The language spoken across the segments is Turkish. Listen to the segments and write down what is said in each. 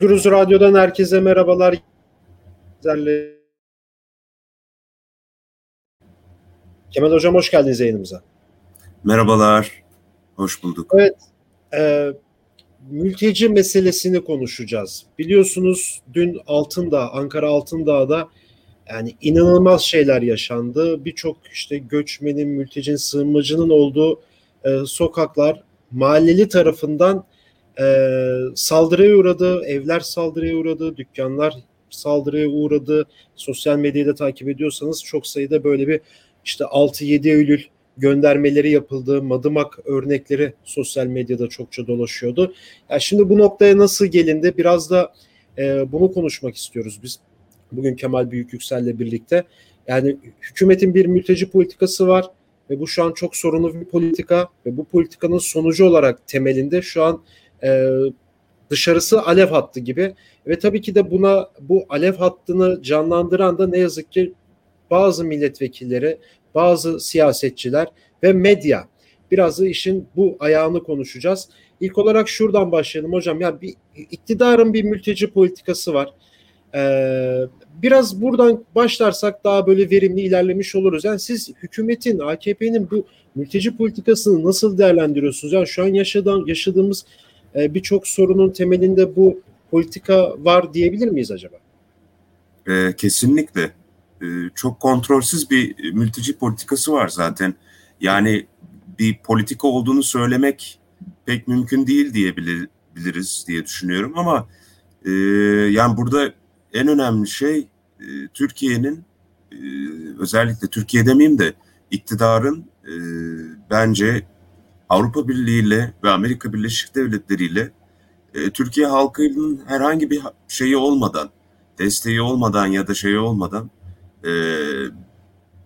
Gürüz Radyo'dan herkese merhabalar. Kemal Hocam hoş geldiniz yayınımıza. Merhabalar, hoş bulduk. Evet, e, mülteci meselesini konuşacağız. Biliyorsunuz dün Altındağ, Ankara Altındağ'da yani inanılmaz şeyler yaşandı. Birçok işte göçmenin, mültecinin, sığınmacının olduğu e, sokaklar mahalleli tarafından e, saldırıya uğradı, evler saldırıya uğradı, dükkanlar saldırıya uğradı. Sosyal medyayı da takip ediyorsanız çok sayıda böyle bir işte 6-7 Eylül göndermeleri yapıldı. Madımak örnekleri sosyal medyada çokça dolaşıyordu. Yani şimdi bu noktaya nasıl gelindi? Biraz da e, bunu konuşmak istiyoruz biz. Bugün Kemal Büyüküksel'le birlikte. Yani hükümetin bir mülteci politikası var ve bu şu an çok sorunlu bir politika ve bu politikanın sonucu olarak temelinde şu an e, dışarısı alev hattı gibi ve tabii ki de buna bu alev hattını canlandıran da ne yazık ki bazı milletvekilleri, bazı siyasetçiler ve medya. Biraz da işin bu ayağını konuşacağız. İlk olarak şuradan başlayalım hocam. Ya bir iktidarın bir mülteci politikası var. Ee, biraz buradan başlarsak daha böyle verimli ilerlemiş oluruz. Yani siz hükümetin, AKP'nin bu mülteci politikasını nasıl değerlendiriyorsunuz? Yani şu an yaşadığım, yaşadığımız e, birçok sorunun temelinde bu politika var diyebilir miyiz acaba? E, kesinlikle. E, çok kontrolsüz bir mülteci politikası var zaten. Yani bir politika olduğunu söylemek pek mümkün değil diyebiliriz diye düşünüyorum ama e, yani burada en önemli şey Türkiye'nin özellikle Türkiye demeyeyim de iktidarın bence Avrupa Birliği ile ve Amerika Birleşik Devletleri ile e, Türkiye halkının herhangi bir şeyi olmadan, desteği olmadan ya da şeyi olmadan, e,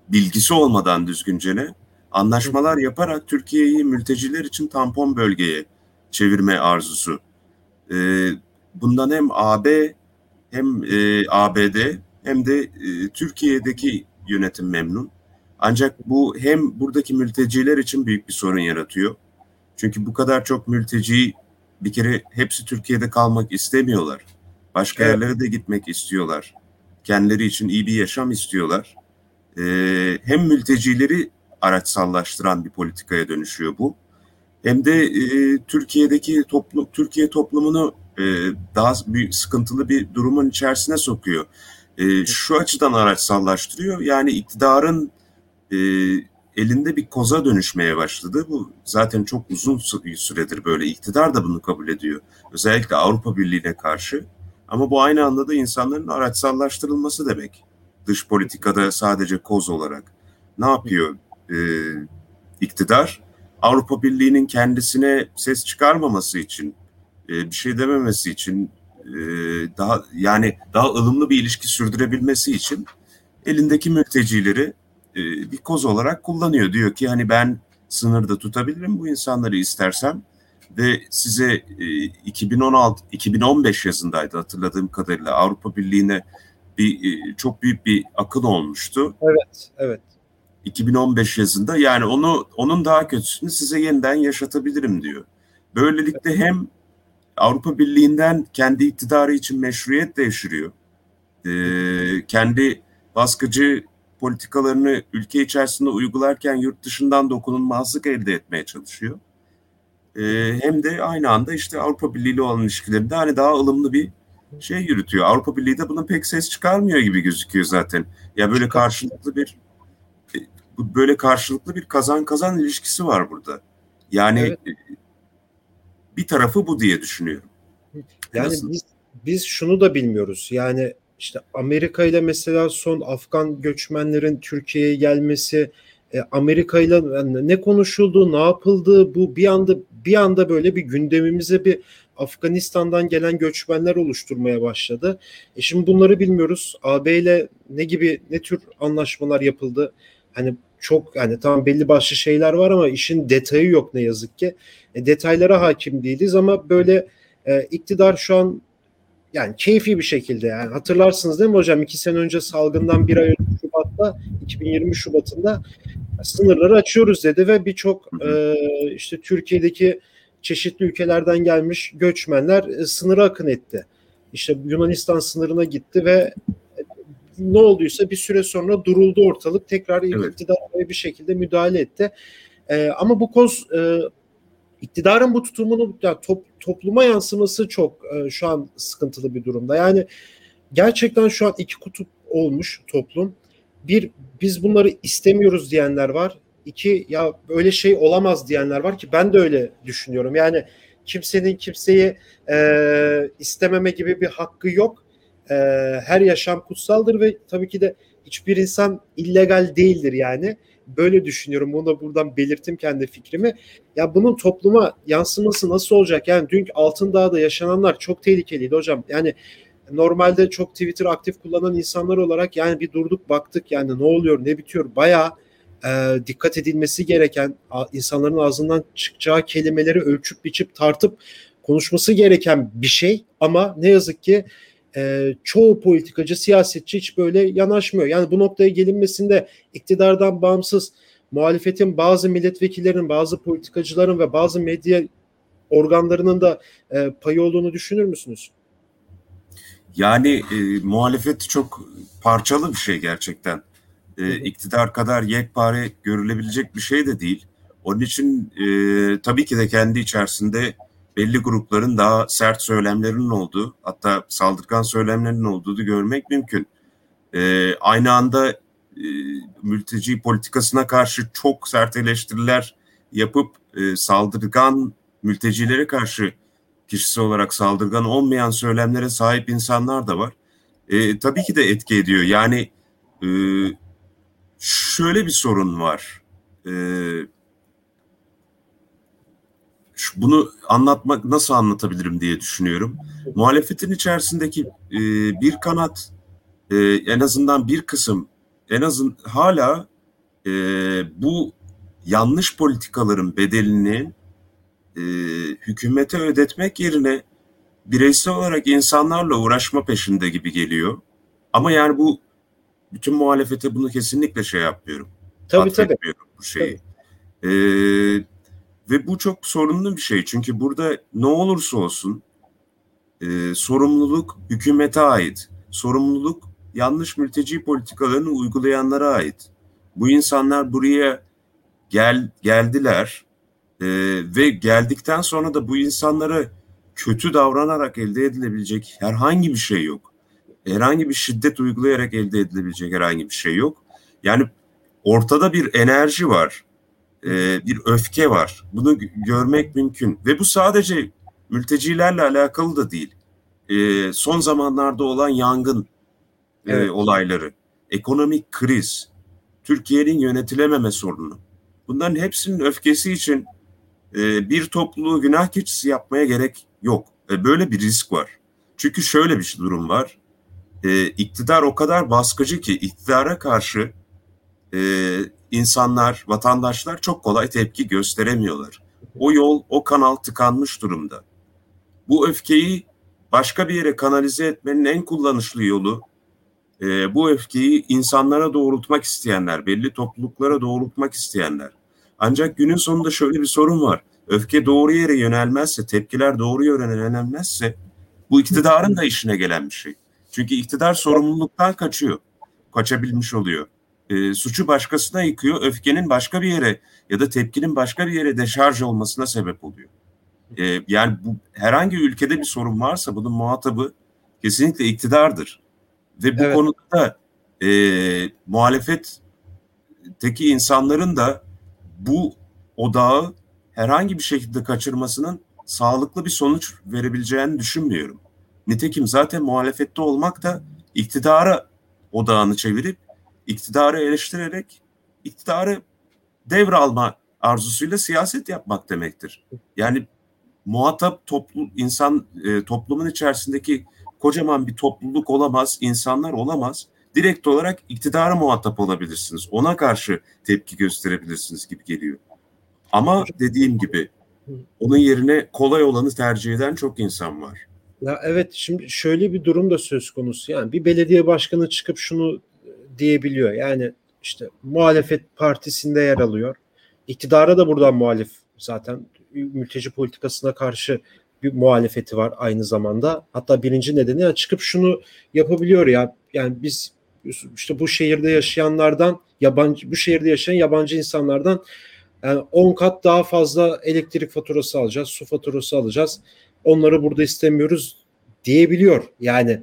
bilgisi olmadan düzgüncene anlaşmalar yaparak Türkiye'yi mülteciler için tampon bölgeye çevirme arzusu. E, bundan hem AB hem e, ABD hem de e, Türkiye'deki yönetim memnun. Ancak bu hem buradaki mülteciler için büyük bir sorun yaratıyor. Çünkü bu kadar çok mülteci bir kere hepsi Türkiye'de kalmak istemiyorlar. Başka evet. yerlere de gitmek istiyorlar. Kendileri için iyi bir yaşam istiyorlar. Ee, hem mültecileri araçsallaştıran bir politikaya dönüşüyor bu. Hem de e, Türkiye'deki toplum, Türkiye toplumunu e, daha büyük sıkıntılı bir durumun içerisine sokuyor. E, şu açıdan araçsallaştırıyor. Yani iktidarın e, elinde bir koza dönüşmeye başladı. Bu zaten çok uzun süredir böyle. İktidar da bunu kabul ediyor. Özellikle Avrupa Birliği'ne karşı. Ama bu aynı anda da insanların araçsallaştırılması demek. Dış politikada sadece koz olarak. Ne yapıyor e, iktidar? Avrupa Birliği'nin kendisine ses çıkarmaması için, e, bir şey dememesi için, e, daha yani daha ılımlı bir ilişki sürdürebilmesi için elindeki mültecileri e, bir koz olarak kullanıyor. Diyor ki hani ben sınırda tutabilirim bu insanları istersem ve size 2016 2015 yazındaydı hatırladığım kadarıyla Avrupa Birliği'ne bir çok büyük bir akıl olmuştu. Evet, evet. 2015 yazında yani onu onun daha kötüsünü size yeniden yaşatabilirim diyor. Böylelikle hem Avrupa Birliği'nden kendi iktidarı için meşruiyet devşiriyor. Ee, kendi baskıcı politikalarını ülke içerisinde uygularken yurt dışından dokunulmazlık elde etmeye çalışıyor. Ee, hem de aynı anda işte Avrupa Birliği ile olan ilişkilerinde hani daha ılımlı bir şey yürütüyor. Avrupa Birliği de buna pek ses çıkarmıyor gibi gözüküyor zaten. Ya böyle karşılıklı bir böyle karşılıklı bir kazan kazan ilişkisi var burada. Yani evet. E, bir tarafı bu diye düşünüyorum. Yani biz biz şunu da bilmiyoruz. Yani işte Amerika ile mesela son Afgan göçmenlerin Türkiye'ye gelmesi, e, Amerika ile ne konuşuldu, ne yapıldı bu bir anda bir anda böyle bir gündemimize bir Afganistan'dan gelen göçmenler oluşturmaya başladı. E şimdi bunları bilmiyoruz. AB ile ne gibi ne tür anlaşmalar yapıldı? Hani çok yani tam belli başlı şeyler var ama işin detayı yok ne yazık ki. E, detaylara hakim değiliz ama böyle e, iktidar şu an yani keyfi bir şekilde yani hatırlarsınız değil mi hocam iki sene önce salgından bir ay önce Şubat'ta 2020 Şubat'ında sınırları açıyoruz dedi ve birçok e, işte Türkiye'deki çeşitli ülkelerden gelmiş göçmenler e, sınıra akın etti. işte Yunanistan sınırına gitti ve ne olduysa bir süre sonra duruldu ortalık. Tekrar evet. iktidar bir şekilde müdahale etti. E, ama bu koz e, iktidarın bu tutumunu ya, top, topluma yansıması çok e, şu an sıkıntılı bir durumda. Yani gerçekten şu an iki kutup olmuş toplum. Bir biz bunları istemiyoruz diyenler var. İki ya böyle şey olamaz diyenler var ki ben de öyle düşünüyorum. Yani kimsenin kimseyi e, istememe gibi bir hakkı yok. E, her yaşam kutsaldır ve tabii ki de hiçbir insan illegal değildir yani. Böyle düşünüyorum. Bunu da buradan belirttim kendi fikrimi. Ya bunun topluma yansıması nasıl olacak? Yani dün Altındağ'da yaşananlar çok tehlikeliydi hocam. Yani normalde çok Twitter aktif kullanan insanlar olarak yani bir durduk baktık yani ne oluyor ne bitiyor bayağı e, dikkat edilmesi gereken insanların ağzından çıkacağı kelimeleri ölçüp biçip tartıp konuşması gereken bir şey ama ne yazık ki e, çoğu politikacı siyasetçi hiç böyle yanaşmıyor. Yani bu noktaya gelinmesinde iktidardan bağımsız muhalefetin bazı milletvekillerinin, bazı politikacıların ve bazı medya organlarının da e, payı olduğunu düşünür müsünüz? Yani e, muhalefet çok parçalı bir şey gerçekten. E, iktidar kadar yekpare görülebilecek bir şey de değil. Onun için e, tabii ki de kendi içerisinde belli grupların daha sert söylemlerinin olduğu, hatta saldırgan söylemlerinin olduğunu görmek mümkün. E, aynı anda e, mülteci politikasına karşı çok sert eleştiriler yapıp e, saldırgan mültecilere karşı kişisel olarak saldırgan olmayan söylemlere sahip insanlar da var. E, tabii ki de etki ediyor. Yani e, şöyle bir sorun var. E, bunu anlatmak nasıl anlatabilirim diye düşünüyorum. Muhalefetin içerisindeki e, bir kanat e, en azından bir kısım en azın hala e, bu yanlış politikaların bedelini e, hükümete ödetmek yerine bireysel olarak insanlarla uğraşma peşinde gibi geliyor. Ama yani bu bütün muhalefete bunu kesinlikle şey yapmıyorum. Tabii tabii. Bu şeyi. Tabii. Ee, ve bu çok sorunlu bir şey. Çünkü burada ne olursa olsun e, sorumluluk hükümete ait. Sorumluluk yanlış mülteci politikalarını uygulayanlara ait. Bu insanlar buraya gel geldiler e, ve geldikten sonra da bu insanlara kötü davranarak elde edilebilecek herhangi bir şey yok. Herhangi bir şiddet uygulayarak elde edilebilecek herhangi bir şey yok. Yani ortada bir enerji var, e, bir öfke var. Bunu görmek mümkün ve bu sadece mültecilerle alakalı da değil. E, son zamanlarda olan yangın e, evet. olayları, ekonomik kriz, Türkiye'nin yönetilememe sorunu. Bunların hepsinin öfkesi için e, bir topluluğu günah keçisi yapmaya gerek yok. E, böyle bir risk var. Çünkü şöyle bir durum var. E, iktidar o kadar baskıcı ki iktidara karşı e, insanlar, vatandaşlar çok kolay tepki gösteremiyorlar. O yol, o kanal tıkanmış durumda. Bu öfkeyi başka bir yere kanalize etmenin en kullanışlı yolu e, bu öfkeyi insanlara doğrultmak isteyenler, belli topluluklara doğrultmak isteyenler. Ancak günün sonunda şöyle bir sorun var. Öfke doğru yere yönelmezse, tepkiler doğru yere yönelmezse bu iktidarın da işine gelen bir şey. Çünkü iktidar sorumluluktan kaçıyor. Kaçabilmiş oluyor. E, suçu başkasına yıkıyor, öfkenin başka bir yere ya da tepkinin başka bir yere deşarj olmasına sebep oluyor. E, yani bu herhangi ülkede bir sorun varsa bunun muhatabı kesinlikle iktidardır. Ve bu evet. konuda da e, muhalefetteki insanların da bu odağı herhangi bir şekilde kaçırmasının sağlıklı bir sonuç verebileceğini düşünmüyorum. Nitekim zaten muhalefette olmak da iktidara odağını çevirip iktidarı eleştirerek iktidarı devralma arzusuyla siyaset yapmak demektir. Yani muhatap toplu insan e, toplumun içerisindeki kocaman bir topluluk olamaz, insanlar olamaz. Direkt olarak iktidara muhatap olabilirsiniz. Ona karşı tepki gösterebilirsiniz gibi geliyor. Ama dediğim gibi onun yerine kolay olanı tercih eden çok insan var. Ya evet şimdi şöyle bir durum da söz konusu. Yani bir belediye başkanı çıkıp şunu diyebiliyor. Yani işte muhalefet partisinde yer alıyor. İktidara da buradan muhalif zaten mülteci politikasına karşı bir muhalefeti var aynı zamanda. Hatta birinci nedeni yani çıkıp şunu yapabiliyor ya. Yani biz işte bu şehirde yaşayanlardan yabancı bu şehirde yaşayan yabancı insanlardan yani 10 kat daha fazla elektrik faturası alacağız, su faturası alacağız. Onları burada istemiyoruz diyebiliyor. Yani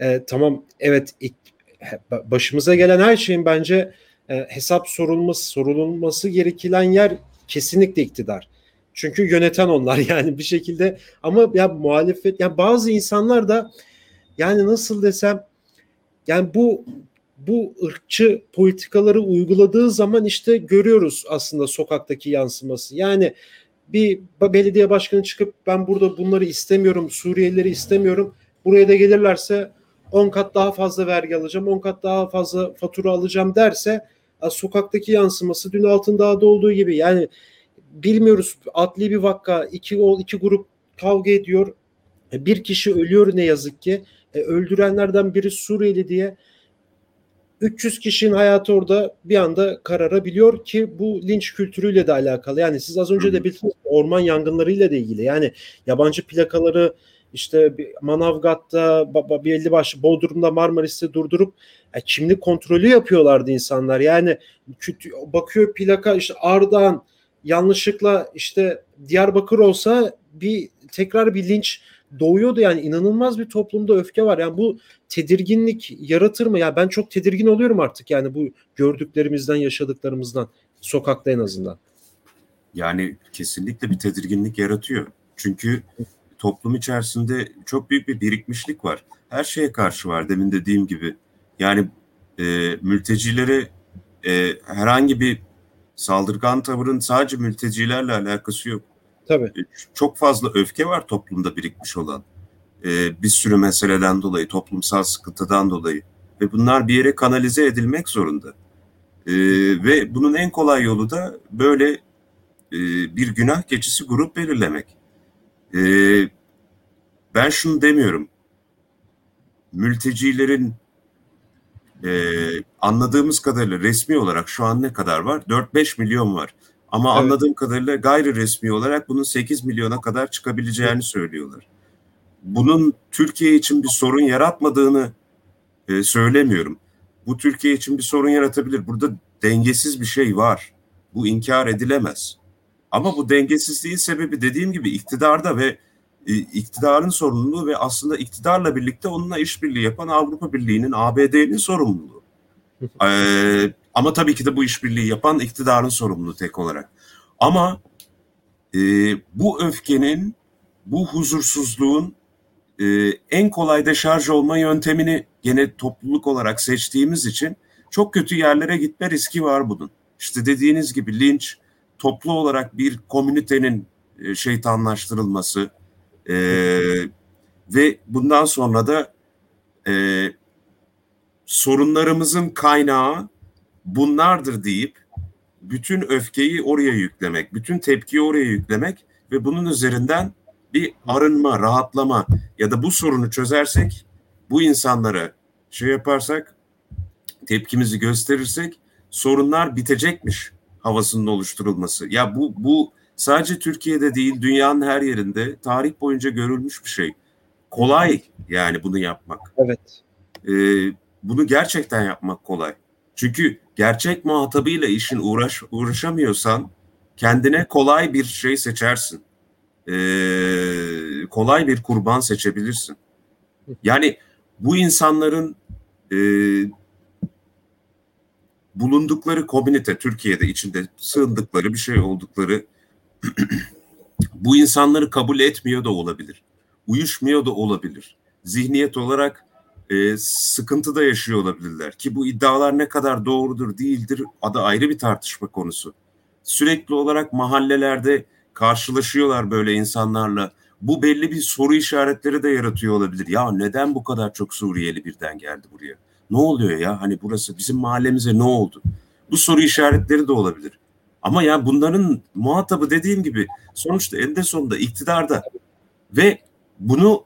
e, tamam evet başımıza gelen her şeyin bence e, hesap sorulması sorulması gereken yer kesinlikle iktidar. Çünkü yöneten onlar yani bir şekilde ama ya muhalefet yani bazı insanlar da yani nasıl desem yani bu bu ırkçı politikaları uyguladığı zaman işte görüyoruz aslında sokaktaki yansıması. Yani bir belediye başkanı çıkıp ben burada bunları istemiyorum, Suriyelileri istemiyorum. Buraya da gelirlerse 10 kat daha fazla vergi alacağım, 10 kat daha fazla fatura alacağım derse sokaktaki yansıması dün Altındağ'da olduğu gibi yani bilmiyoruz adli bir vakka iki, iki grup kavga ediyor bir kişi ölüyor ne yazık ki e, öldürenlerden biri Suriyeli diye 300 kişinin hayatı orada bir anda kararabiliyor ki bu linç kültürüyle de alakalı. Yani siz az önce de bildiniz orman yangınlarıyla da ilgili. Yani yabancı plakaları işte Manavgat'ta belli başlı Bodrum'da Marmaris'te durdurup yani e, kimlik kontrolü yapıyorlardı insanlar. Yani bakıyor plaka işte Ardahan yanlışlıkla işte Diyarbakır olsa bir tekrar bir linç doğuyordu yani inanılmaz bir toplumda öfke var. Yani bu tedirginlik yaratır mı? Ya yani ben çok tedirgin oluyorum artık yani bu gördüklerimizden, yaşadıklarımızdan sokakta en azından. Yani kesinlikle bir tedirginlik yaratıyor. Çünkü toplum içerisinde çok büyük bir birikmişlik var. Her şeye karşı var demin dediğim gibi. Yani e, mültecilere e, herhangi bir saldırgan tavırın sadece mültecilerle alakası yok. Tabii. E, çok fazla öfke var toplumda birikmiş olan. E, bir sürü meseleden dolayı, toplumsal sıkıntıdan dolayı. Ve bunlar bir yere kanalize edilmek zorunda. E, ve bunun en kolay yolu da böyle e, bir günah keçisi grup belirlemek. E, ben şunu demiyorum. Mültecilerin e, anladığımız kadarıyla resmi olarak şu an ne kadar var? 4-5 milyon var. Ama evet. anladığım kadarıyla gayri resmi olarak bunun 8 milyona kadar çıkabileceğini söylüyorlar. Bunun Türkiye için bir sorun yaratmadığını e, söylemiyorum. Bu Türkiye için bir sorun yaratabilir. Burada dengesiz bir şey var. Bu inkar edilemez. Ama bu dengesizliğin sebebi dediğim gibi iktidarda ve e, iktidarın sorumluluğu ve aslında iktidarla birlikte onunla işbirliği yapan Avrupa Birliği'nin, ABD'nin sorumluluğu. ee, ama tabii ki de bu işbirliği yapan iktidarın sorumluluğu tek olarak. Ama e, bu öfkenin, bu huzursuzluğun e, en kolay deşarj olma yöntemini gene topluluk olarak seçtiğimiz için çok kötü yerlere gitme riski var bunun. İşte dediğiniz gibi linç, toplu olarak bir komünitenin e, şeytanlaştırılması, e, ve bundan sonra da e, sorunlarımızın kaynağı bunlardır deyip bütün öfkeyi oraya yüklemek, bütün tepkiyi oraya yüklemek ve bunun üzerinden bir arınma, rahatlama ya da bu sorunu çözersek, bu insanlara şey yaparsak, tepkimizi gösterirsek sorunlar bitecekmiş havasının oluşturulması. Ya bu bu sadece Türkiye'de değil dünyanın her yerinde tarih boyunca görülmüş bir şey. Kolay yani bunu yapmak. Evet. Ee, bunu gerçekten yapmak kolay. Çünkü gerçek muhatabıyla işin uğraş uğraşamıyorsan kendine kolay bir şey seçersin. Ee, kolay bir kurban seçebilirsin. Yani bu insanların e, bulundukları komünite Türkiye'de içinde sığındıkları bir şey oldukları bu insanları kabul etmiyor da olabilir. Uyuşmuyor da olabilir. Zihniyet olarak e, sıkıntı da yaşıyor olabilirler. Ki bu iddialar ne kadar doğrudur değildir adı ayrı bir tartışma konusu. Sürekli olarak mahallelerde karşılaşıyorlar böyle insanlarla. Bu belli bir soru işaretleri de yaratıyor olabilir. Ya neden bu kadar çok Suriyeli birden geldi buraya? Ne oluyor ya? Hani burası bizim mahallemize ne oldu? Bu soru işaretleri de olabilir. Ama ya bunların muhatabı dediğim gibi sonuçta elde sonunda iktidarda ve bunu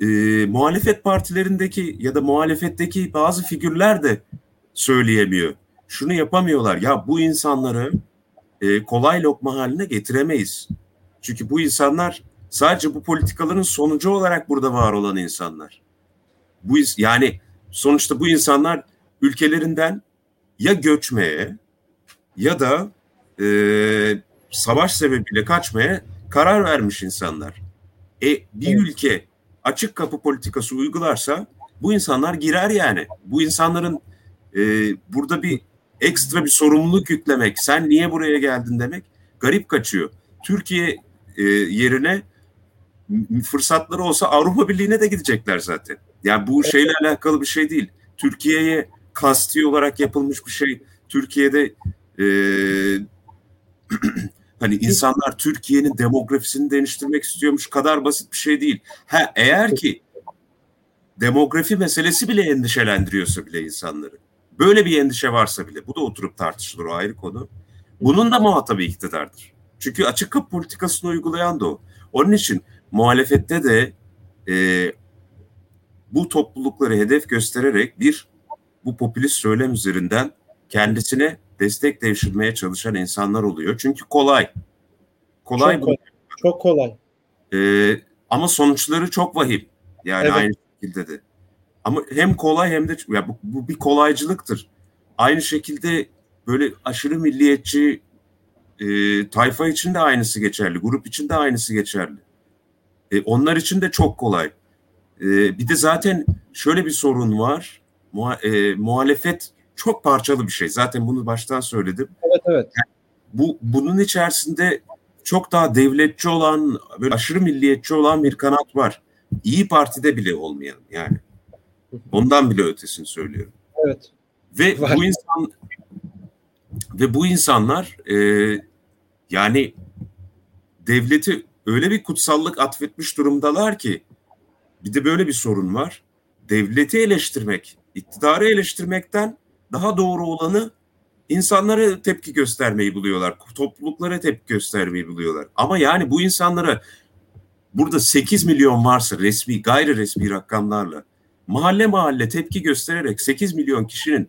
e, muhalefet partilerindeki ya da muhalefetteki bazı figürler de söyleyemiyor. Şunu yapamıyorlar. Ya bu insanları e, kolay lokma haline getiremeyiz. Çünkü bu insanlar Sadece bu politikaların sonucu olarak burada var olan insanlar. Bu yani sonuçta bu insanlar ülkelerinden ya göçmeye ya da e, savaş sebebiyle kaçmaya karar vermiş insanlar. E bir ülke açık kapı politikası uygularsa bu insanlar girer yani. Bu insanların e, burada bir ekstra bir sorumluluk yüklemek, sen niye buraya geldin demek garip kaçıyor. Türkiye e, yerine fırsatları olsa Avrupa Birliği'ne de gidecekler zaten. Yani bu şeyle alakalı bir şey değil. Türkiye'ye kasti olarak yapılmış bir şey. Türkiye'de e, hani insanlar Türkiye'nin demografisini değiştirmek istiyormuş kadar basit bir şey değil. Ha eğer ki demografi meselesi bile endişelendiriyorsa bile insanları. Böyle bir endişe varsa bile bu da oturup tartışılır o ayrı konu. Bunun da muhatabı iktidardır. Çünkü açık kapı politikasını uygulayan da o. Onun için muhalefette de e, bu toplulukları hedef göstererek bir bu popülist söylem üzerinden kendisine destek devşirmeye çalışan insanlar oluyor. Çünkü kolay. Kolay çok kolay. Çok kolay. Ee, ama sonuçları çok vahim. Yani evet. aynı şekilde de. Ama hem kolay hem de ya bu, bu bir kolaycılıktır. Aynı şekilde böyle aşırı milliyetçi e, tayfa için de aynısı geçerli. Grup için de aynısı geçerli. E, onlar için de çok kolay. E, bir de zaten şöyle bir sorun var. Muha, e, muhalefet çok parçalı bir şey. Zaten bunu baştan söyledim. Evet evet. Yani bu bunun içerisinde çok daha devletçi olan, böyle aşırı milliyetçi olan bir kanat var. İyi Parti'de bile olmayan yani. Ondan bile ötesini söylüyorum. Evet. Ve var. bu insan ve bu insanlar e, yani devleti öyle bir kutsallık atfetmiş durumdalar ki bir de böyle bir sorun var. Devleti eleştirmek, iktidarı eleştirmekten daha doğru olanı insanlara tepki göstermeyi buluyorlar. Topluluklara tepki göstermeyi buluyorlar. Ama yani bu insanlara burada 8 milyon varsa resmi, gayri resmi rakamlarla mahalle mahalle tepki göstererek 8 milyon kişinin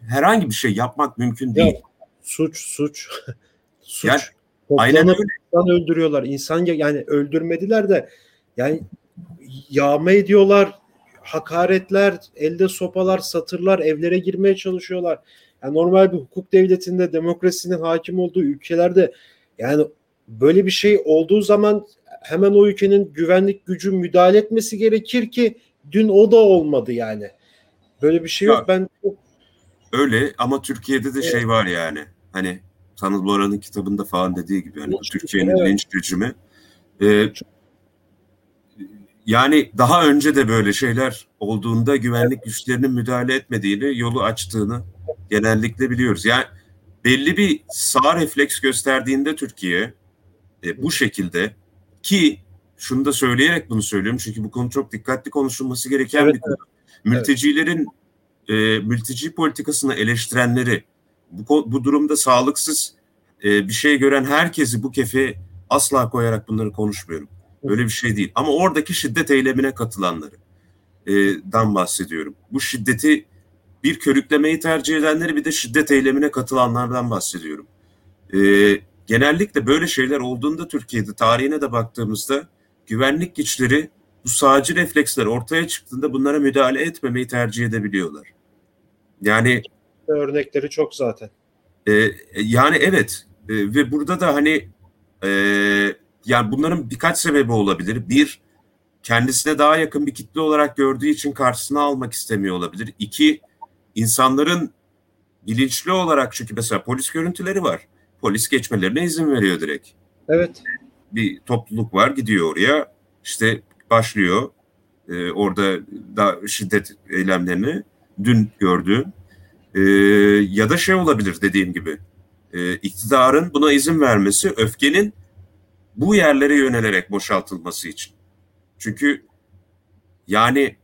herhangi bir şey yapmak mümkün değil. Ya, suç, suç. suç. Yani, aynen öyle. İnsan öldürüyorlar. İnsan yani öldürmediler de yani yağma ediyorlar, hakaretler, elde sopalar, satırlar, evlere girmeye çalışıyorlar. Yani normal bir hukuk devletinde demokrasinin hakim olduğu ülkelerde yani böyle bir şey olduğu zaman hemen o ülkenin güvenlik gücü müdahale etmesi gerekir ki dün o da olmadı yani. Böyle bir şey yok. Ya, ben çok... öyle ama Türkiye'de de evet. şey var yani. Hani Tanıl Bora'nın kitabında falan dediği gibi yani Türkiye'nin evet. linç rejimi. Ee, yani daha önce de böyle şeyler olduğunda güvenlik güçlerinin müdahale etmediğini, yolu açtığını genellikle biliyoruz. Yani belli bir sağ refleks gösterdiğinde Türkiye e, bu şekilde ki şunu da söyleyerek bunu söylüyorum çünkü bu konu çok dikkatli konuşulması gereken evet, bir konu. Mültecilerin e, mülteci politikasını eleştirenleri bu, bu durumda sağlıksız e, bir şey gören herkesi bu kefe asla koyarak bunları konuşmuyorum. Öyle bir şey değil. Ama oradaki şiddet eylemine katılanları e, dan bahsediyorum. Bu şiddeti bir körüklemeyi tercih edenleri bir de şiddet eylemine katılanlardan bahsediyorum. E, genellikle böyle şeyler olduğunda Türkiye'de tarihine de baktığımızda güvenlik güçleri bu sağcı refleksler ortaya çıktığında bunlara müdahale etmemeyi tercih edebiliyorlar. Yani örnekleri çok zaten. E, yani evet e, ve burada da hani e, yani bunların birkaç sebebi olabilir. Bir, kendisine daha yakın bir kitle olarak gördüğü için karşısına almak istemiyor olabilir. İki, insanların bilinçli olarak çünkü mesela polis görüntüleri var. Polis geçmelerine izin veriyor direkt. Evet. Bir topluluk var gidiyor oraya işte başlıyor e, orada da şiddet eylemlerini dün gördüğüm e, ya da şey olabilir dediğim gibi e, iktidarın buna izin vermesi öfkenin bu yerlere yönelerek boşaltılması için. Çünkü yani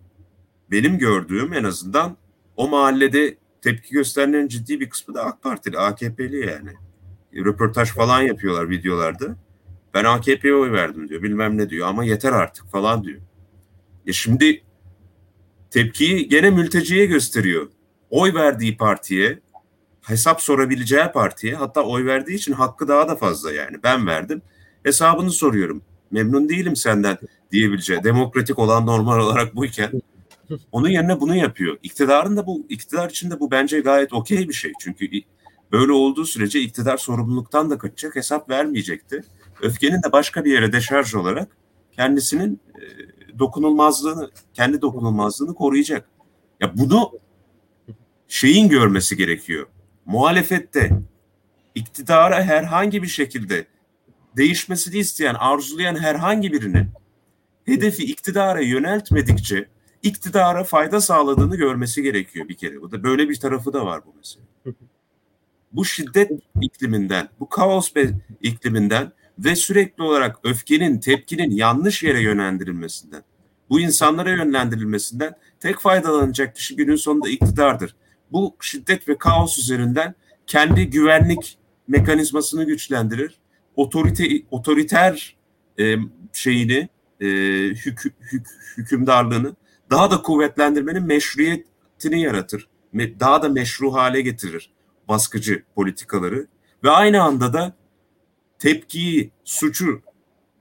benim gördüğüm en azından o mahallede tepki gösterenlerin ciddi bir kısmı da AK Partili, AKP'li yani. Röportaj falan yapıyorlar videolarda. Ben AKP'ye oy verdim diyor. Bilmem ne diyor ama yeter artık falan diyor. Ya şimdi tepkiyi gene mülteciye gösteriyor. Oy verdiği partiye, hesap sorabileceği partiye hatta oy verdiği için hakkı daha da fazla yani. Ben verdim hesabını soruyorum. Memnun değilim senden diyebileceği. Demokratik olan normal olarak buyken onun yerine bunu yapıyor. İktidarın da bu iktidar için de bu bence gayet okey bir şey. Çünkü böyle olduğu sürece iktidar sorumluluktan da kaçacak, hesap vermeyecekti. Öfkenin de başka bir yere deşarj olarak kendisinin e, dokunulmazlığını, kendi dokunulmazlığını koruyacak. Ya bunu şeyin görmesi gerekiyor. Muhalefette iktidara herhangi bir şekilde değişmesini isteyen, arzulayan herhangi birinin hedefi iktidara yöneltmedikçe iktidara fayda sağladığını görmesi gerekiyor bir kere. Bu da böyle bir tarafı da var bu mesele. Bu şiddet ikliminden, bu kaos ikliminden ve sürekli olarak öfkenin, tepkinin yanlış yere yönlendirilmesinden, bu insanlara yönlendirilmesinden tek faydalanacak kişi günün sonunda iktidardır. Bu şiddet ve kaos üzerinden kendi güvenlik mekanizmasını güçlendirir. Otorite otoriter e, şeyini e, hük, hük, hükümdarlığını daha da kuvvetlendirmenin meşruiyetini yaratır. Daha da meşru hale getirir baskıcı politikaları ve aynı anda da tepkiyi, suçu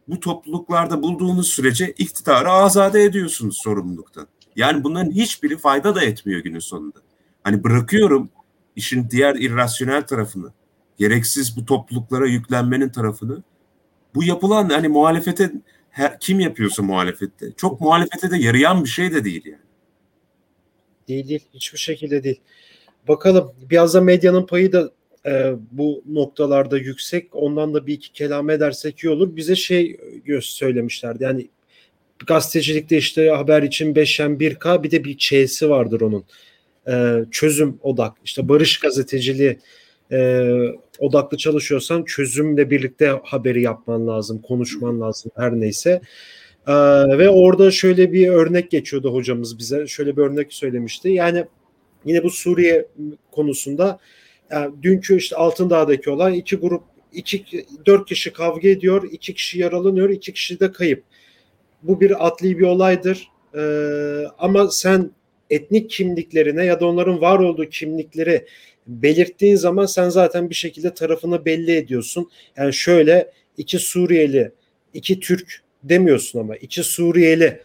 bu topluluklarda bulduğunuz sürece iktidarı azade ediyorsunuz sorumluluktan. Yani bunların hiçbiri fayda da etmiyor günün sonunda. Hani bırakıyorum işin diğer irrasyonel tarafını, gereksiz bu topluluklara yüklenmenin tarafını. Bu yapılan hani muhalefete her, kim yapıyorsa muhalefette çok muhalefete de yarayan bir şey de değil yani. Değil değil hiçbir şekilde değil. Bakalım biraz da medyanın payı da e, bu noktalarda yüksek. Ondan da bir iki kelam edersek iyi olur. Bize şey göz söylemişlerdi. Yani gazetecilikte işte haber için 5'en 1K bir de bir Ç'si vardır onun. E, çözüm odak. İşte barış gazeteciliği e, odaklı çalışıyorsan çözümle birlikte haberi yapman lazım, konuşman lazım her neyse. E, ve orada şöyle bir örnek geçiyordu hocamız bize. Şöyle bir örnek söylemişti. Yani yine bu Suriye konusunda yani dünkü işte Altındağ'daki olay iki grup iki dört kişi kavga ediyor, iki kişi yaralanıyor, iki kişi de kayıp. Bu bir atli bir olaydır. Ee, ama sen etnik kimliklerine ya da onların var olduğu kimlikleri belirttiğin zaman sen zaten bir şekilde tarafını belli ediyorsun. Yani şöyle iki Suriyeli, iki Türk demiyorsun ama iki Suriyeli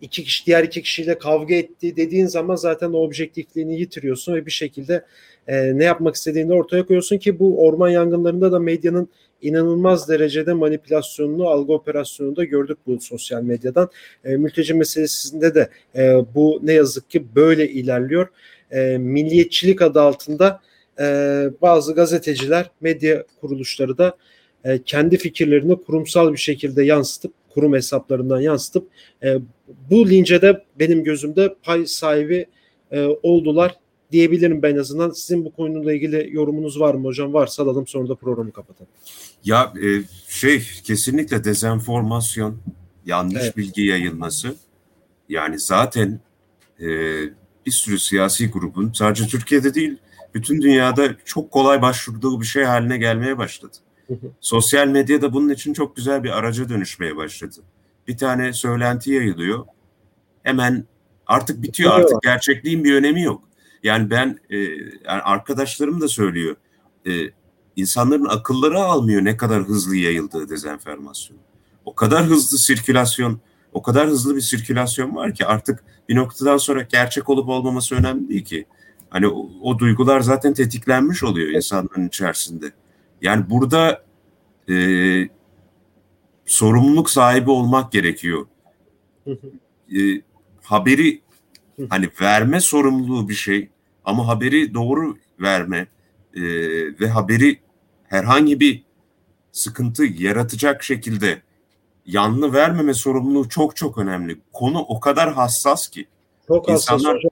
iki kişi diğer iki kişiyle kavga etti dediğin zaman zaten o objektifliğini yitiriyorsun ve bir şekilde e, ne yapmak istediğini ortaya koyuyorsun ki bu orman yangınlarında da medyanın inanılmaz derecede manipülasyonunu, algı operasyonunu da gördük bu sosyal medyadan. E, mülteci meselesinde de e, bu ne yazık ki böyle ilerliyor. E, milliyetçilik adı altında e, bazı gazeteciler, medya kuruluşları da e, kendi fikirlerini kurumsal bir şekilde yansıtıp kurum hesaplarından yansıtıp e, bu lince de benim gözümde pay sahibi e, oldular diyebilirim ben en azından. Sizin bu konuyla ilgili yorumunuz var mı hocam? Varsa alalım sonra da programı kapatalım. Ya e, şey kesinlikle dezenformasyon, yanlış evet. bilgi yayılması. Yani zaten e, bir sürü siyasi grubun sadece Türkiye'de değil bütün dünyada çok kolay başvurduğu bir şey haline gelmeye başladı. Sosyal medya da bunun için çok güzel bir araca dönüşmeye başladı. Bir tane söylenti yayılıyor. Hemen artık bitiyor artık gerçekliğin bir önemi yok. Yani ben e, yani arkadaşlarım da söylüyor. E, insanların akılları almıyor ne kadar hızlı yayıldığı dezenformasyon. O kadar hızlı sirkülasyon, o kadar hızlı bir sirkülasyon var ki artık bir noktadan sonra gerçek olup olmaması önemli değil ki. Hani o, o duygular zaten tetiklenmiş oluyor insanların içerisinde. Yani burada e, sorumluluk sahibi olmak gerekiyor. E, haberi hani verme sorumluluğu bir şey ama haberi doğru verme e, ve haberi herhangi bir sıkıntı yaratacak şekilde yanlı vermeme sorumluluğu çok çok önemli. Konu o kadar hassas ki. Çok İnsanlar hassas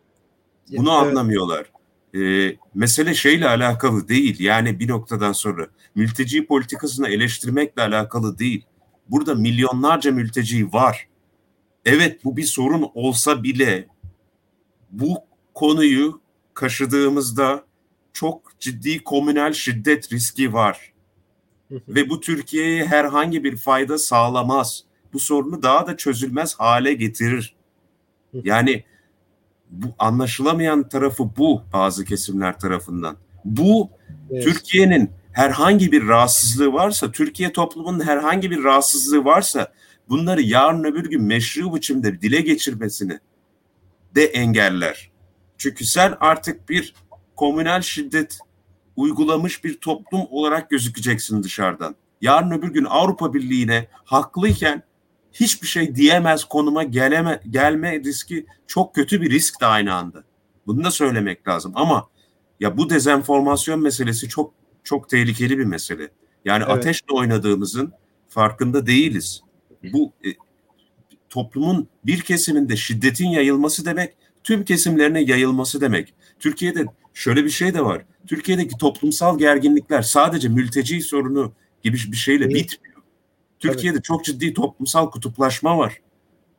bunu evet. anlamıyorlar. Ee, mesele şeyle alakalı değil. Yani bir noktadan sonra mülteci politikasını eleştirmekle alakalı değil. Burada milyonlarca mülteci var. Evet bu bir sorun olsa bile bu konuyu kaşıdığımızda çok ciddi komünel şiddet riski var. Ve bu Türkiye'ye herhangi bir fayda sağlamaz. Bu sorunu daha da çözülmez hale getirir. Yani bu anlaşılamayan tarafı bu bazı kesimler tarafından. Bu evet. Türkiye'nin herhangi bir rahatsızlığı varsa, Türkiye toplumunun herhangi bir rahatsızlığı varsa bunları yarın öbür gün meşru biçimde dile geçirmesini de engeller. Çünkü sen artık bir komünel şiddet uygulamış bir toplum olarak gözükeceksin dışarıdan. Yarın öbür gün Avrupa Birliği'ne haklıyken hiçbir şey diyemez konuma geleme, gelme riski çok kötü bir risk de aynı anda. Bunu da söylemek lazım ama ya bu dezenformasyon meselesi çok çok tehlikeli bir mesele. Yani evet. ateşle oynadığımızın farkında değiliz. Bu e, toplumun bir kesiminde şiddetin yayılması demek, tüm kesimlerine yayılması demek. Türkiye'de şöyle bir şey de var. Türkiye'deki toplumsal gerginlikler sadece mülteci sorunu gibi bir şeyle evet. bitmiyor. Türkiye'de evet. çok ciddi toplumsal kutuplaşma var.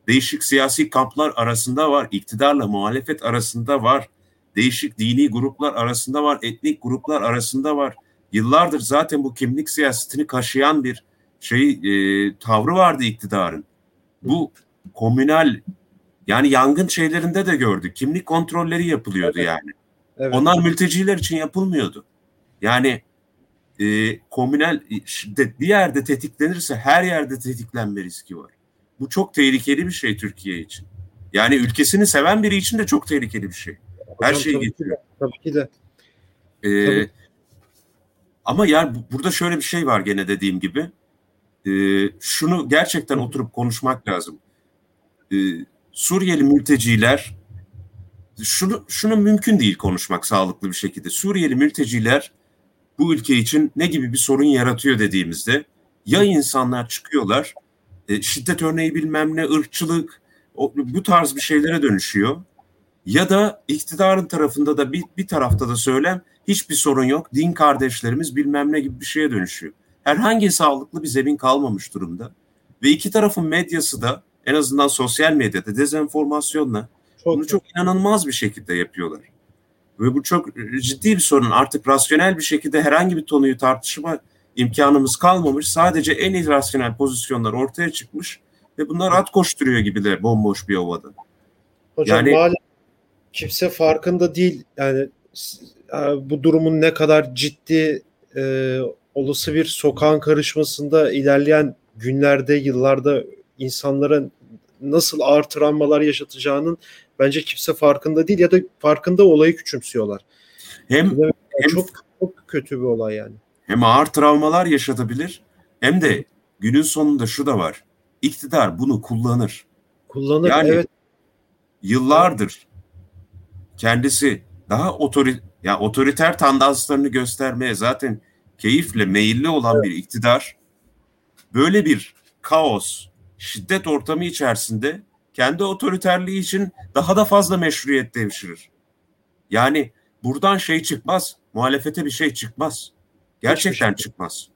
Değişik siyasi kamplar arasında var, iktidarla muhalefet arasında var. Değişik dini gruplar arasında var, etnik gruplar arasında var. Yıllardır zaten bu kimlik siyasetini kaşıyan bir şey e, tavrı vardı iktidarın. Bu komünal yani yangın şeylerinde de gördük. Kimlik kontrolleri yapılıyordu evet. yani. Evet. Onlar mülteciler için yapılmıyordu. Yani e, komünel şiddet bir yerde tetiklenirse her yerde tetiklenme riski var. Bu çok tehlikeli bir şey Türkiye için. Yani ülkesini seven biri için de çok tehlikeli bir şey. Her Hocam, şeyi getiriyor. Tabii ki de. Ee, tabii. Ama yani burada şöyle bir şey var gene dediğim gibi. Ee, şunu gerçekten oturup konuşmak lazım. Ee, Suriyeli mülteciler şunu şunu mümkün değil konuşmak sağlıklı bir şekilde. Suriyeli mülteciler bu ülke için ne gibi bir sorun yaratıyor dediğimizde ya insanlar çıkıyorlar e, şiddet örneği bilmem ne ırkçılık o, bu tarz bir şeylere dönüşüyor. Ya da iktidarın tarafında da bir, bir tarafta da söylem hiçbir sorun yok din kardeşlerimiz bilmem ne gibi bir şeye dönüşüyor. Herhangi sağlıklı bir zemin kalmamış durumda. Ve iki tarafın medyası da en azından sosyal medyada dezenformasyonla çok bunu çok inanılmaz bir şekilde yapıyorlar. Ve bu çok ciddi bir sorun. Artık rasyonel bir şekilde herhangi bir konuyu tartışma imkanımız kalmamış. Sadece en irrasyonel pozisyonlar ortaya çıkmış ve bunlar at koşturuyor gibiler bomboş bir ovada. Hocam yani, maalesef kimse farkında değil. Yani e, bu durumun ne kadar ciddi e, olası bir sokağın karışmasında ilerleyen günlerde, yıllarda insanların nasıl ağır travmalar yaşatacağının bence kimse farkında değil ya da farkında olayı küçümsüyorlar. Hem, hem çok çok kötü bir olay yani. Hem ağır travmalar yaşatabilir hem de günün sonunda şu da var. İktidar bunu kullanır. Kullanır yani, evet. Yıllardır kendisi daha otori ya otoriter tandanslarını göstermeye zaten keyifle meyilli olan evet. bir iktidar böyle bir kaos, şiddet ortamı içerisinde kendi otoriterliği için daha da fazla meşruiyet devşirir. Yani buradan şey çıkmaz, muhalefete bir şey çıkmaz. Gerçekten şey. çıkmaz.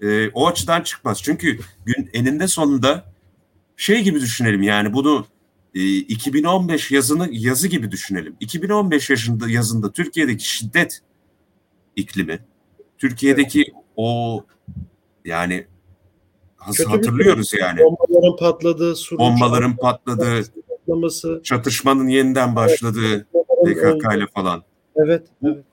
Ee, o açıdan çıkmaz. Çünkü gün eninde sonunda şey gibi düşünelim yani bunu e, 2015 yazını yazı gibi düşünelim. 2015 yaşında yazında Türkiye'deki şiddet iklimi, Türkiye'deki evet. o yani Kötü hatırlıyoruz yani. Bombaların patladığı, bombaların patladığı, patlaması, çatışmanın yeniden başladığı PKK ile falan. Evet, evet.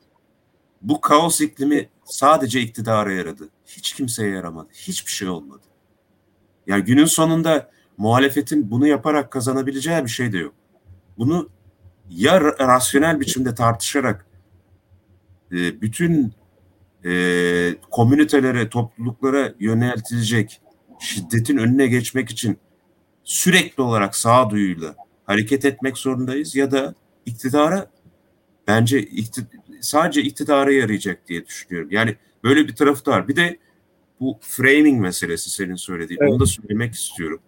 Bu kaos iklimi sadece iktidara yaradı. Hiç kimseye yaramadı. Hiçbir şey olmadı. Yani günün sonunda muhalefetin bunu yaparak kazanabileceği bir şey de yok. Bunu ya rasyonel biçimde tartışarak e, bütün e, komünitelere, topluluklara yöneltilecek şiddetin önüne geçmek için sürekli olarak sağduyuyla hareket etmek zorundayız ya da iktidara bence iktid sadece iktidara yarayacak diye düşünüyorum. Yani böyle bir tarafı var. Bir de bu framing meselesi senin söylediğin. Evet. Onu da söylemek istiyorum.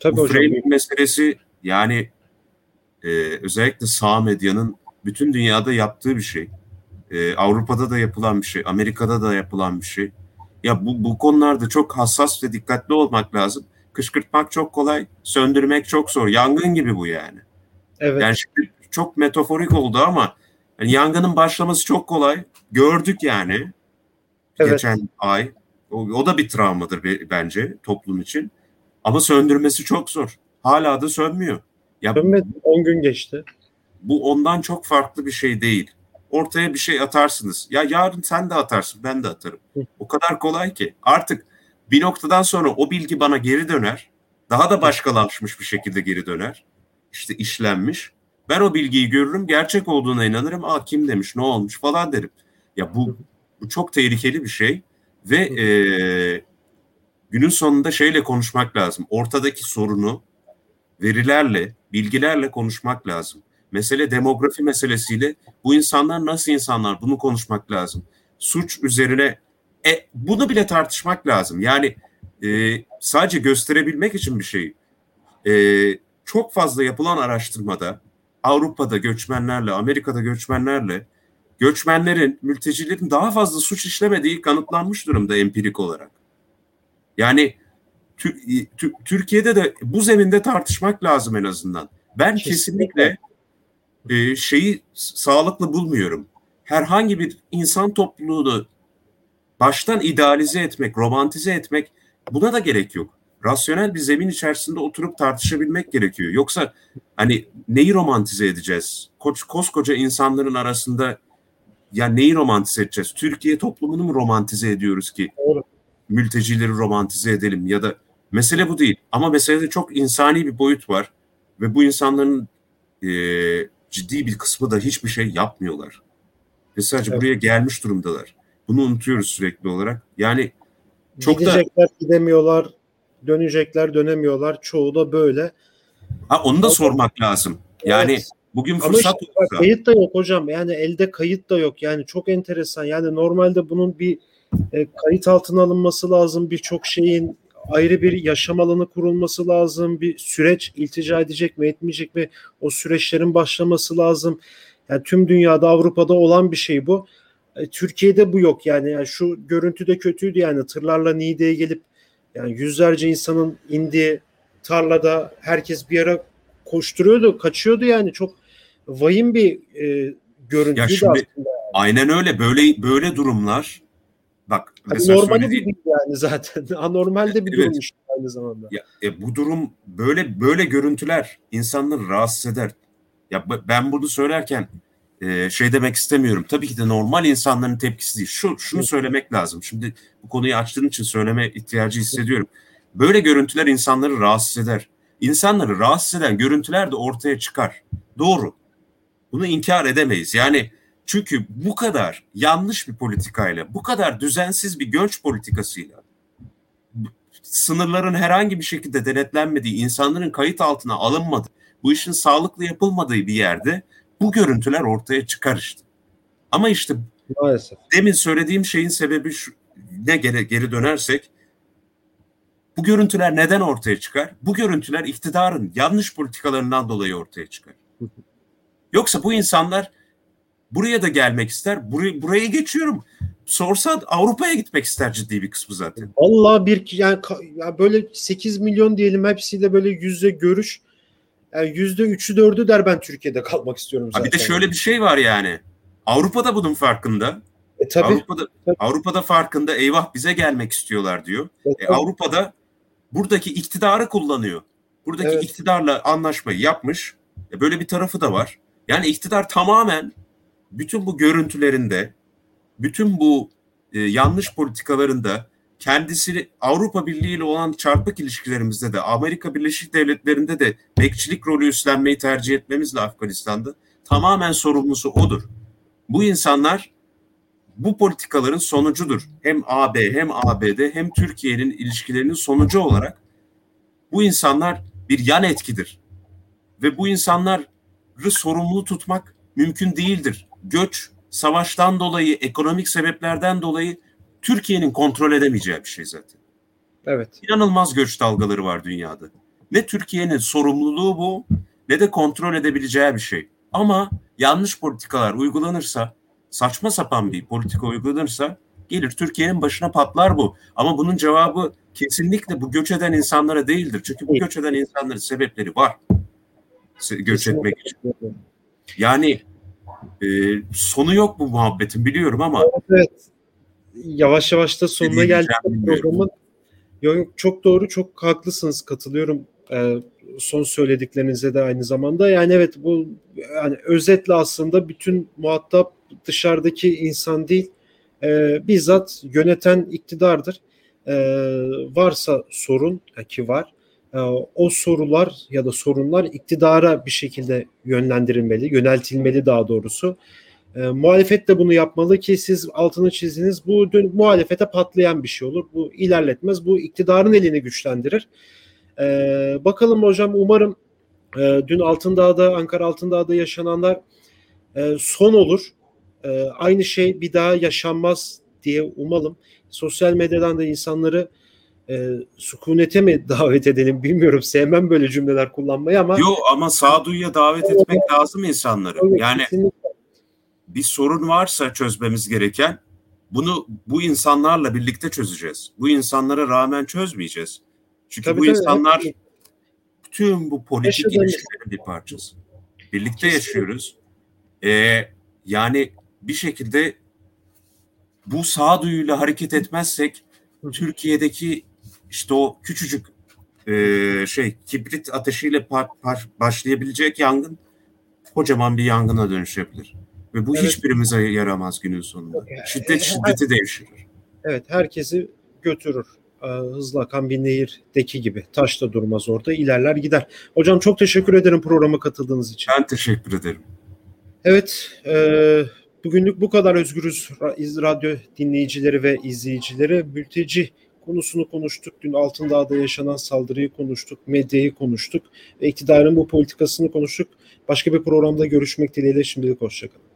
Tabii bu hocam. framing meselesi yani e, özellikle sağ medyanın bütün dünyada yaptığı bir şey. E, Avrupa'da da yapılan bir şey. Amerika'da da yapılan bir şey. Ya bu, bu konularda çok hassas ve dikkatli olmak lazım. Kışkırtmak çok kolay, söndürmek çok zor. Yangın gibi bu yani. Evet. Yani şimdi çok metaforik oldu ama yani yangının başlaması çok kolay. Gördük yani evet. geçen ay. O, o da bir travmadır bence toplum için. Ama söndürmesi çok zor. Hala da sönmüyor. Ya, Sönmedi. 10 gün geçti. Bu ondan çok farklı bir şey değil. Ortaya bir şey atarsınız. Ya yarın sen de atarsın, ben de atarım. O kadar kolay ki. Artık bir noktadan sonra o bilgi bana geri döner. Daha da başkalaşmış bir şekilde geri döner. İşte işlenmiş. Ben o bilgiyi görürüm, gerçek olduğuna inanırım. Aa kim demiş, ne olmuş falan derim. Ya bu, bu çok tehlikeli bir şey ve e, günün sonunda şeyle konuşmak lazım. Ortadaki sorunu verilerle, bilgilerle konuşmak lazım. Mesele demografi meselesiyle bu insanlar nasıl insanlar bunu konuşmak lazım. Suç üzerine e, bunu bile tartışmak lazım. Yani e, sadece gösterebilmek için bir şey. E, çok fazla yapılan araştırmada Avrupa'da göçmenlerle, Amerika'da göçmenlerle göçmenlerin, mültecilerin daha fazla suç işlemediği kanıtlanmış durumda empirik olarak. Yani Türkiye'de de bu zeminde tartışmak lazım en azından. Ben kesinlikle, kesinlikle e, şeyi sağlıklı bulmuyorum. Herhangi bir insan topluluğunu baştan idealize etmek, romantize etmek buna da gerek yok. Rasyonel bir zemin içerisinde oturup tartışabilmek gerekiyor. Yoksa hani neyi romantize edeceğiz? Koç, koskoca insanların arasında ya neyi romantize edeceğiz? Türkiye toplumunu mu romantize ediyoruz ki? Doğru. Mültecileri romantize edelim ya da mesele bu değil. Ama meselede çok insani bir boyut var ve bu insanların e, ciddi bir kısmı da hiçbir şey yapmıyorlar. Ve sadece evet. buraya gelmiş durumdalar. Bunu unutuyoruz sürekli olarak. Yani çok Gidecekler, da gidemiyorlar, dönecekler, dönemiyorlar. Çoğu da böyle. Ha onu da o sormak lazım. Yani evet. bugün fırsat Ama işte, olsa... kayıt da yok hocam. Yani elde kayıt da yok. Yani çok enteresan. Yani normalde bunun bir e, kayıt altına alınması lazım. Birçok şeyin ayrı bir yaşam alanı kurulması lazım. Bir süreç iltica edecek mi, etmeyecek mi? O süreçlerin başlaması lazım. Yani tüm dünyada, Avrupa'da olan bir şey bu. E, Türkiye'de bu yok yani. yani şu görüntü de kötüydü yani tırlarla Niğde'ye gelip yani yüzlerce insanın indiği tarlada herkes bir ara koşturuyordu, kaçıyordu yani çok vahim bir e, görüntüydü ya şimdi, aslında. Aynen öyle. Böyle böyle durumlar bak hani normali söylediğim... bir yani zaten. Anormalde bir evet. durum işte aynı zamanda. Ya, e, bu durum böyle böyle görüntüler insanları rahatsız eder. Ya ben bunu söylerken e, şey demek istemiyorum. Tabii ki de normal insanların tepkisi değil. Şu, şunu söylemek lazım. Şimdi bu konuyu açtığın için söyleme ihtiyacı hissediyorum. Böyle görüntüler insanları rahatsız eder. İnsanları rahatsız eden görüntüler de ortaya çıkar. Doğru. Bunu inkar edemeyiz. Yani çünkü bu kadar yanlış bir politikayla, bu kadar düzensiz bir göç politikasıyla sınırların herhangi bir şekilde denetlenmediği, insanların kayıt altına alınmadığı, bu işin sağlıklı yapılmadığı bir yerde bu görüntüler ortaya çıkar işte. Ama işte Maalesef. demin söylediğim şeyin sebebi şu, ne geri, geri dönersek bu görüntüler neden ortaya çıkar? Bu görüntüler iktidarın yanlış politikalarından dolayı ortaya çıkar. Yoksa bu insanlar buraya da gelmek ister. Burayı, burayı geçiyorum. Sorsa Avrupa'ya gitmek ister ciddi bir kısmı zaten. Vallahi bir yani ya böyle 8 milyon diyelim hepsiyle böyle yüzde görüş yani yüzde üçü dördü der ben Türkiye'de kalmak istiyorum zaten. Ha bir de şöyle bir şey var yani. Avrupa'da bunun farkında. E, tabii, Avrupa'da tabii. Avrupa'da farkında eyvah bize gelmek istiyorlar diyor. E, e, Avrupa'da buradaki iktidarı kullanıyor. Buradaki evet. iktidarla anlaşmayı yapmış. E, böyle bir tarafı da var. Yani iktidar tamamen bütün bu görüntülerinde, bütün bu e, yanlış politikalarında kendisini Avrupa Birliği ile olan çarpık ilişkilerimizde de Amerika Birleşik Devletleri'nde de bekçilik rolü üstlenmeyi tercih etmemizle Afganistan'da tamamen sorumlusu odur. Bu insanlar bu politikaların sonucudur. Hem AB hem ABD hem Türkiye'nin ilişkilerinin sonucu olarak bu insanlar bir yan etkidir. Ve bu insanları sorumlu tutmak mümkün değildir. Göç, savaştan dolayı, ekonomik sebeplerden dolayı Türkiye'nin kontrol edemeyeceği bir şey zaten. Evet. İnanılmaz göç dalgaları var dünyada. Ne Türkiye'nin sorumluluğu bu ne de kontrol edebileceği bir şey. Ama yanlış politikalar uygulanırsa, saçma sapan bir politika uygulanırsa gelir Türkiye'nin başına patlar bu. Ama bunun cevabı kesinlikle bu göç eden insanlara değildir. Çünkü bu göç eden insanların sebepleri var. Göç etmek için. Yani e, sonu yok bu muhabbetin biliyorum ama evet yavaş yavaş da sonuna geldik programın. Yok, çok doğru, çok haklısınız. Katılıyorum e, son söylediklerinize de aynı zamanda. Yani evet bu yani özetle aslında bütün muhatap dışarıdaki insan değil, e, bizzat yöneten iktidardır. E, varsa sorun ki var, e, o sorular ya da sorunlar iktidara bir şekilde yönlendirilmeli, yöneltilmeli daha doğrusu. E, muhalefet de bunu yapmalı ki siz altını çizdiniz. Bu dün muhalefete patlayan bir şey olur. Bu ilerletmez. Bu iktidarın elini güçlendirir. E, bakalım hocam umarım e, dün Altındağ'da, Ankara Altındağ'da yaşananlar e, son olur. E, aynı şey bir daha yaşanmaz diye umalım. Sosyal medyadan da insanları e, sükunete mi davet edelim bilmiyorum. Sevmem böyle cümleler kullanmayı ama. Yok ama sağduyuya davet etmek lazım insanları. Evet, yani kesinlikle. bir sorun varsa çözmemiz gereken bunu bu insanlarla birlikte çözeceğiz. Bu insanlara rağmen çözmeyeceğiz. Çünkü tabii, bu tabii, insanlar evet. tüm bu politik ilişkilerin bir parçası. Birlikte kesinlikle. yaşıyoruz. Ee, yani bir şekilde bu sağduyuyla hareket etmezsek Türkiye'deki işte o küçücük e, şey kibrit ateşiyle par, par, başlayabilecek yangın kocaman bir yangına dönüşebilir. Ve bu evet. hiçbirimize yaramaz günün sonunda. Şiddet şiddeti devşirir. Evet herkesi götürür. Hızlı akan bir nehirdeki gibi. Taş da durmaz orada. ilerler gider. Hocam çok teşekkür ederim programa katıldığınız için. Ben teşekkür ederim. Evet. E, bugünlük bu kadar Özgürüz Radyo dinleyicileri ve izleyicileri. Mülteci konusunu konuştuk. Dün Altındağ'da yaşanan saldırıyı konuştuk. Medyayı konuştuk. Ve iktidarın bu politikasını konuştuk. Başka bir programda görüşmek dileğiyle şimdilik hoşçakalın.